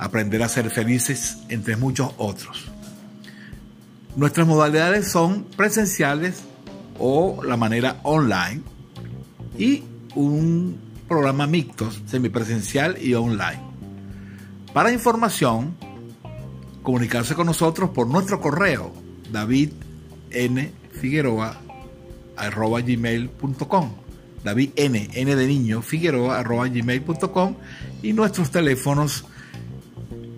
aprender a ser felices, entre muchos otros. Nuestras modalidades son presenciales o la manera online y un programa mixto, semipresencial y online. Para información, comunicarse con nosotros por nuestro correo davidnfigueroa.gmail.com David N, N de niño, Figueroa, y nuestros teléfonos,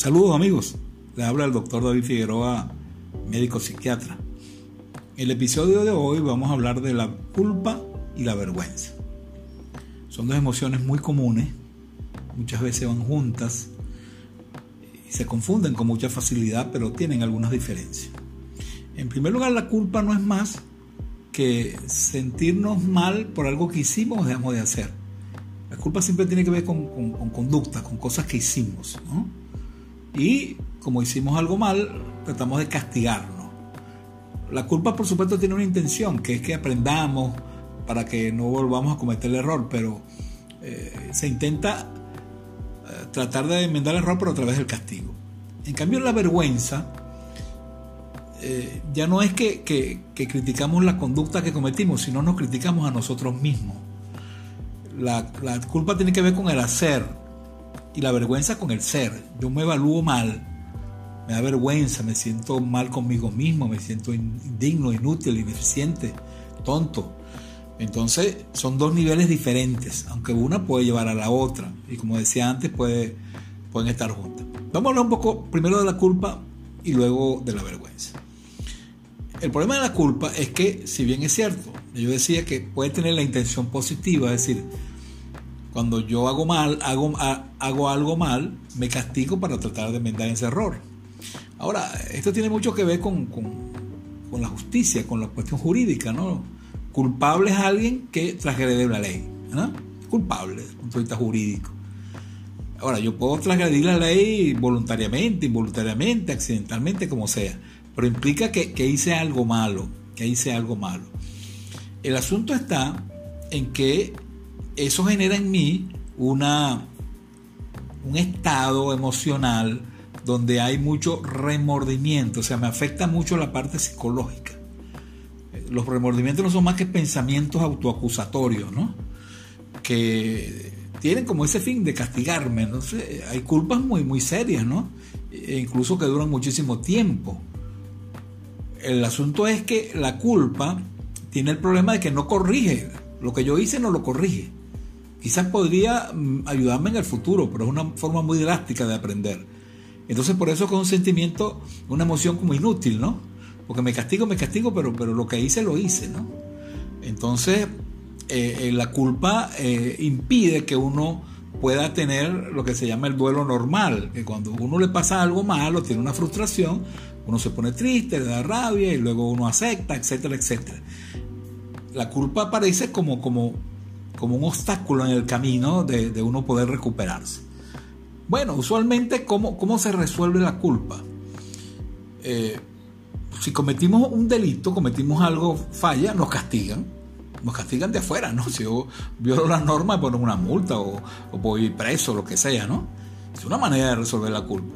Saludos amigos, les habla el doctor David Figueroa, médico psiquiatra. En el episodio de hoy vamos a hablar de la culpa y la vergüenza. Son dos emociones muy comunes, muchas veces van juntas y se confunden con mucha facilidad, pero tienen algunas diferencias. En primer lugar, la culpa no es más que sentirnos mal por algo que hicimos o dejamos de hacer. La culpa siempre tiene que ver con, con, con con cosas que hicimos. ¿no? Y como hicimos algo mal, tratamos de castigarnos. La culpa, por supuesto, tiene una intención, que es que aprendamos para que no volvamos a cometer el error, pero eh, se intenta eh, tratar de enmendar el error, pero a través del castigo. En cambio, la vergüenza eh, ya no es que, criticamos la conducta que cometimos, sino nos criticamos a nosotros mismos. La culpa tiene que ver con el hacer, y la vergüenza con el ser. Yo me evalúo mal, me da vergüenza, me siento mal conmigo mismo, me siento indigno, inútil, ineficiente, tonto. Entonces son dos niveles diferentes, aunque una puede llevar a la otra y como decía antes puede, pueden estar juntas. Vamos a hablar un poco primero de la culpa y luego de la vergüenza. El problema de la culpa es que, si bien es cierto, yo decía que puede tener la intención positiva, es decir, cuando yo hago mal, hago, hago algo mal, me castigo para tratar de enmendar ese error. Ahora, esto tiene mucho que ver con, la justicia, con la cuestión jurídica, ¿no? Culpable es alguien que transgrede la ley, ¿no? Culpable desde el punto de vista jurídico. Ahora, yo puedo transgredir la ley voluntariamente, involuntariamente, accidentalmente, como sea, pero implica que, que hice algo malo, que hice algo malo. El asunto está en que eso genera en mí una, un estado emocional donde hay mucho remordimiento, o sea, me afecta mucho la parte psicológica. Los remordimientos no son más que pensamientos autoacusatorios, ¿no? Que tienen como ese fin de castigarme. Entonces, hay culpas muy, muy serias, ¿no? E incluso que duran muchísimo tiempo. El asunto es que la culpa tiene el problema de que no corrige. Lo que yo hice no lo corrige. Quizás podría mm, ayudarme en el futuro, pero es una forma muy drástica de aprender. Entonces por eso es un sentimiento, una emoción como inútil, ¿no? Porque me castigo, me castigo, pero, pero lo que hice, lo hice, ¿no? Entonces eh, eh, la culpa eh, impide que uno pueda tener lo que se llama el duelo normal, que cuando uno le pasa algo malo, tiene una frustración, uno se pone triste, le da rabia y luego uno acepta, etcétera, etcétera. La culpa aparece como, como como un obstáculo en el camino de, uno poder recuperarse. Bueno, usualmente, ¿cómo, cómo se resuelve la culpa? Eh, si cometimos un delito, cometimos algo, falla, nos castigan. Nos castigan de afuera, ¿no? Si yo violo las normas, ponen una multa o, voy preso, lo que sea, ¿no? Es una manera de resolver la culpa.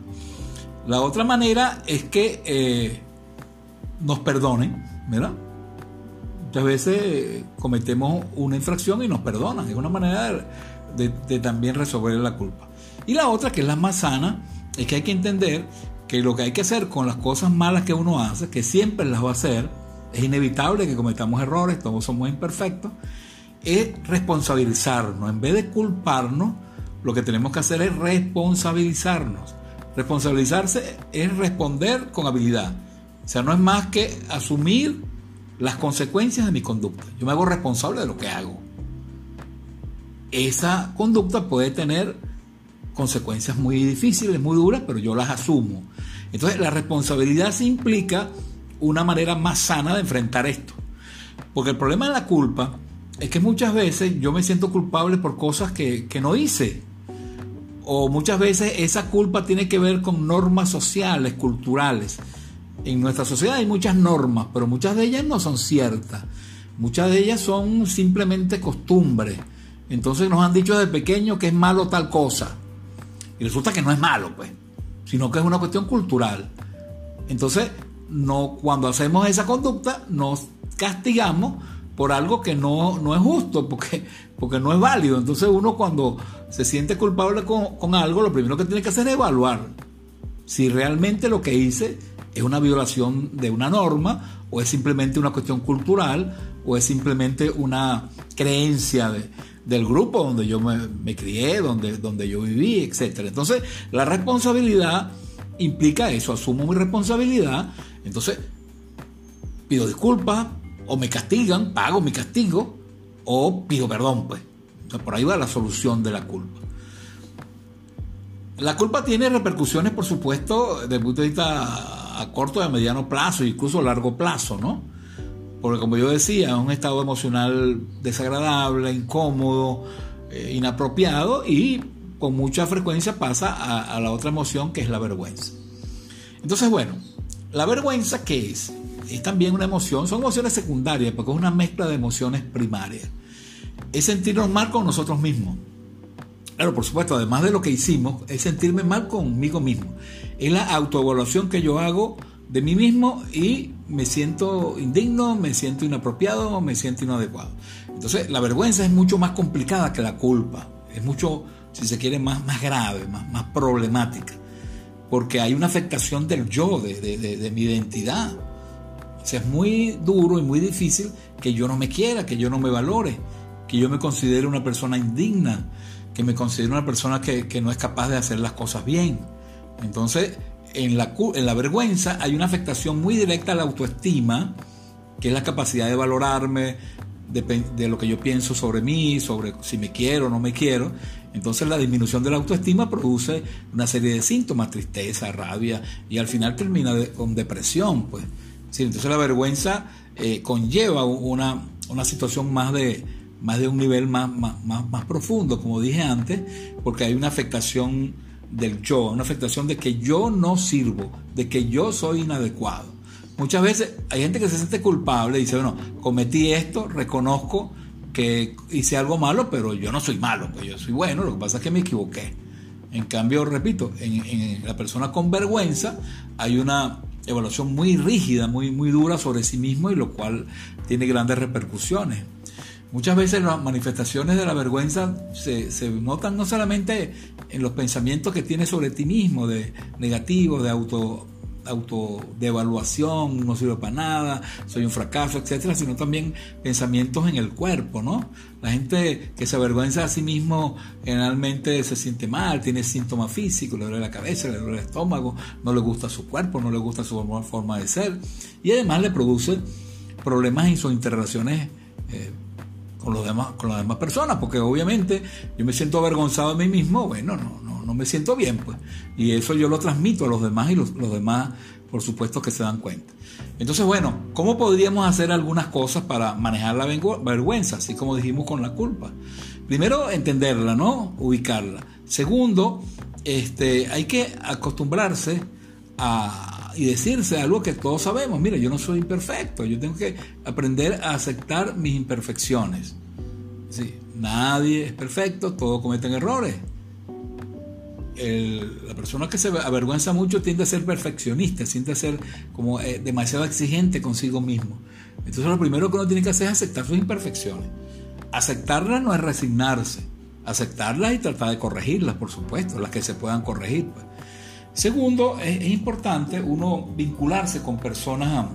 La otra manera es que eh, nos perdonen, ¿verdad? Muchas veces cometemos una infracción y nos perdonan. Es una manera de, también resolver la culpa. Y la otra, que es la más sana, es que hay que entender que lo que hay que hacer con las cosas malas que uno hace, que siempre las va a hacer, es inevitable que cometamos errores, todos somos imperfectos, es responsabilizarnos. En vez de culparnos, lo que tenemos que hacer es responsabilizarnos. Responsabilizarse es responder con habilidad. O sea, no es más que asumir las consecuencias de mi conducta. Yo me hago responsable de lo que hago. Esa conducta puede tener consecuencias muy difíciles, muy duras, pero yo las asumo. Entonces la responsabilidad se implica una manera más sana de enfrentar esto. Porque el problema de la culpa es que muchas veces yo me siento culpable por cosas que, que no hice. O muchas veces esa culpa tiene que ver con normas sociales, culturales en nuestra sociedad hay muchas normas, pero muchas de ellas no son ciertas. Muchas de ellas son simplemente costumbres. Entonces nos han dicho desde pequeño que es malo tal cosa. Y resulta que no es malo, pues, sino que es una cuestión cultural. Entonces, no, cuando hacemos esa conducta, nos castigamos por algo que no, no es justo, porque, porque no es válido. Entonces uno cuando se siente culpable con, con algo, lo primero que tiene que hacer es evaluar si realmente lo que hice ¿Es una violación de una norma o es simplemente una cuestión cultural o es simplemente una creencia del grupo donde yo me, crié, donde, donde yo viví, etc. Entonces, la responsabilidad implica eso, asumo mi responsabilidad, entonces pido disculpas o me castigan, pago mi castigo o pido perdón, pues. por ahí va la solución de la culpa. La culpa tiene repercusiones, por supuesto, desde el punto de vista a corto y a mediano plazo, incluso a largo plazo, ¿no? Porque como yo decía, es un estado emocional desagradable, incómodo, eh, inapropiado y con mucha frecuencia pasa a, la otra emoción que es la vergüenza. Entonces, bueno, la vergüenza, ¿qué es? Es también una emoción, son emociones secundarias, porque es una mezcla de emociones primarias. Es sentirnos mal con nosotros mismos. Claro, por supuesto, además de lo que hicimos, es sentirme mal conmigo mismo es la autoevaluación que yo hago de mí mismo y me siento indigno, me siento inapropiado, me siento inadecuado. Entonces la vergüenza es mucho más complicada que la culpa, es mucho, si se quiere, más, más grave, más, más problemática, porque hay una afectación del yo, de, de mi identidad. O sea, es muy duro y muy difícil que yo no me quiera, que yo no me valore, que yo me considere una persona indigna, que me considere una persona que, que no es capaz de hacer las cosas bien. Entonces, en la, en la vergüenza hay una afectación muy directa a la autoestima, que es la capacidad de valorarme, de, lo que yo pienso sobre mí, sobre si me quiero o no me quiero. Entonces la disminución de la autoestima produce una serie de síntomas, tristeza, rabia, y al final termina con depresión. Pues. entonces la vergüenza eh, conlleva una, una, situación más de, más de un nivel más, más, más profundo, como dije antes, porque hay una afectación del yo, una afectación de que yo no sirvo, de que yo soy inadecuado. Muchas veces hay gente que se siente culpable y dice, bueno, cometí esto, reconozco que hice algo malo, pero yo no soy malo, pues yo soy bueno, lo que pasa es que me equivoqué. En cambio, repito, en, la persona con vergüenza hay una evaluación muy rígida, muy, muy dura sobre sí mismo y lo cual tiene grandes repercusiones. Muchas veces las manifestaciones de la vergüenza se, se notan no solamente en los pensamientos que tienes sobre ti mismo, de negativo, de auto autodevaluación, no sirve para nada, soy un fracaso, etcétera, sino también pensamientos en el cuerpo, ¿no? La gente que se avergüenza a sí mismo generalmente se siente mal, tiene síntomas físicos, le duele la cabeza, le duele el estómago, no le gusta su cuerpo, no le gusta su forma de ser y además le produce problemas en sus interrelaciones eh, con, los demás, con las demás personas, porque obviamente yo me siento avergonzado de mí mismo, bueno, no, no no me siento bien, pues. Y eso yo lo transmito a los demás y los, demás, por supuesto, que se dan cuenta. Entonces, bueno, ¿cómo podríamos hacer algunas cosas para manejar la vergüenza, así como dijimos con la culpa? Primero, entenderla, ¿no? Ubicarla. Segundo, este, hay que acostumbrarse a, y decirse algo que todos sabemos. Mira, yo no soy imperfecto, yo tengo que aprender a aceptar mis imperfecciones. Sí, nadie es perfecto, todos cometen errores la persona que se avergüenza mucho tiende a ser perfeccionista, tiende a ser como eh, demasiado exigente consigo mismo. Entonces lo primero que uno tiene que hacer es aceptar sus imperfecciones. Aceptarlas no es resignarse, aceptarlas y tratar de corregirlas, por supuesto, las que se puedan corregir. Pues. Segundo, es, importante uno vincularse con personas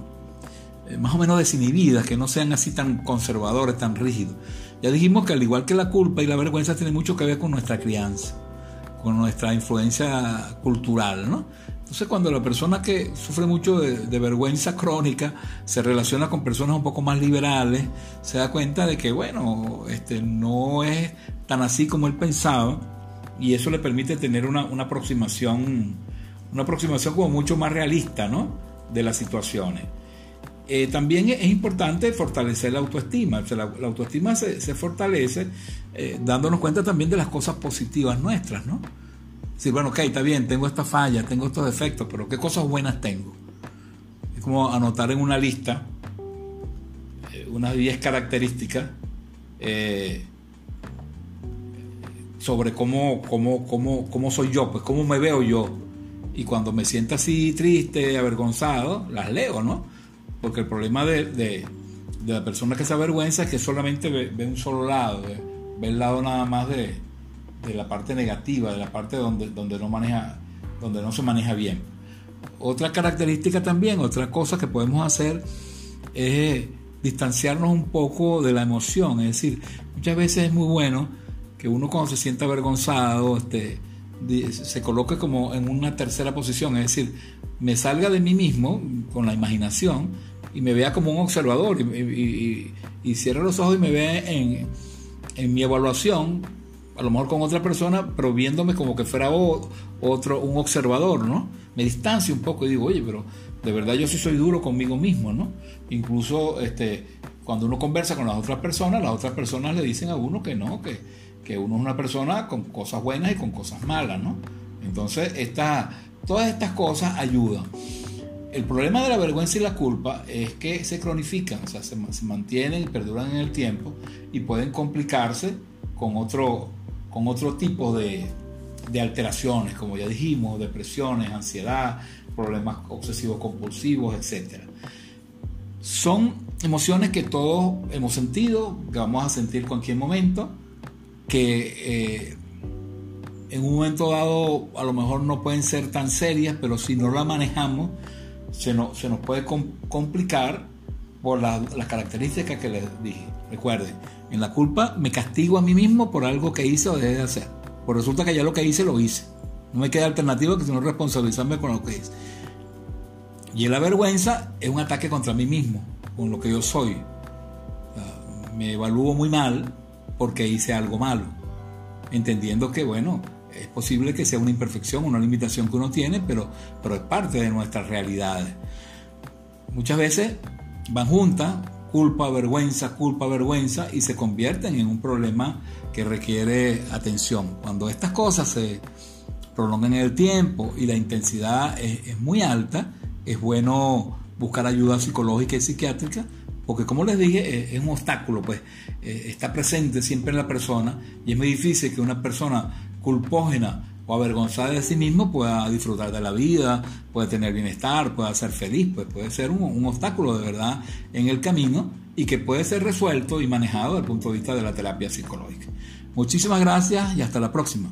eh, más o menos desinhibidas, que no sean así tan conservadores, tan rígidos. Ya dijimos que al igual que la culpa y la vergüenza tiene mucho que ver con nuestra crianza con nuestra influencia cultural, ¿no? Entonces cuando la persona que sufre mucho de, vergüenza crónica se relaciona con personas un poco más liberales, se da cuenta de que, bueno, este, no es tan así como él pensaba y eso le permite tener una, aproximación, una aproximación como mucho más realista, ¿no? De las situaciones. Eh, también es importante fortalecer la autoestima. la, autoestima se, fortalece eh, dándonos cuenta también de las cosas positivas nuestras, ¿no? Decir, bueno, ok, está bien, tengo esta falla, tengo estos defectos, pero ¿qué cosas buenas tengo? Es como anotar en una lista eh, unas 10 características sobre cómo, cómo, cómo, cómo soy yo, pues cómo me veo yo. Y cuando me siento así triste, avergonzado, las leo, ¿no? Porque el problema de, la persona que se avergüenza es que solamente ve, un solo lado, ve, el lado nada más de, la parte negativa, de la parte donde, donde, no maneja, donde no se maneja bien. Otra característica también, otra cosa que podemos hacer es distanciarnos un poco de la emoción. Es decir, muchas veces es muy bueno que uno cuando se sienta avergonzado este, se coloque como en una tercera posición. Es decir, me salga de mí mismo con la imaginación y me vea como un observador y, y, los ojos y me vea en, mi evaluación, a lo mejor con otra persona, pero viéndome como que fuera otro, un observador, ¿no? Me distancio un poco y digo, oye, pero de verdad yo sí soy duro conmigo mismo, ¿no? Incluso este, cuando uno conversa con las otras personas, las otras personas le dicen a uno que no, que, que uno es una persona con cosas buenas y con cosas malas, ¿no? Entonces, esta, todas estas cosas ayudan. El problema de la vergüenza y la culpa es que se cronifican, o sea, se, mantienen y perduran en el tiempo y pueden complicarse con otro, con otro tipo de, de alteraciones, como ya dijimos, depresiones, ansiedad, problemas obsesivos compulsivos, etc. Son emociones que todos hemos sentido, que vamos a sentir cualquier momento, que eh, en un momento dado a lo mejor no pueden ser tan serias, pero si no la manejamos, se nos, se nos puede complicar por las características que les dije. Recuerden, en la culpa me castigo a mí mismo por algo que hice o dejé de hacer. Pues resulta que ya lo que hice, lo hice. No me queda alternativa que sino responsabilizarme con lo que hice. Y la vergüenza es un ataque contra mí mismo, con lo que yo soy. Me evalúo muy mal porque hice algo malo. Entendiendo que, bueno, es posible que sea una imperfección, una limitación que uno tiene, pero, pero es parte de nuestras realidades. Muchas veces van juntas, culpa, vergüenza, culpa, vergüenza, y se convierten en un problema que requiere atención. Cuando estas cosas se prolongan en el tiempo y la intensidad es, muy alta, es bueno buscar ayuda psicológica y psiquiátrica, porque como les dije, es, un obstáculo, pues eh, está presente siempre en la persona y es muy difícil que una persona culpógena o avergonzada de sí mismo pueda disfrutar de la vida, puede tener bienestar, pueda ser feliz, pues puede ser un, un obstáculo de verdad en el camino y que puede ser resuelto y manejado desde el punto de vista de la terapia psicológica. Muchísimas gracias y hasta la próxima.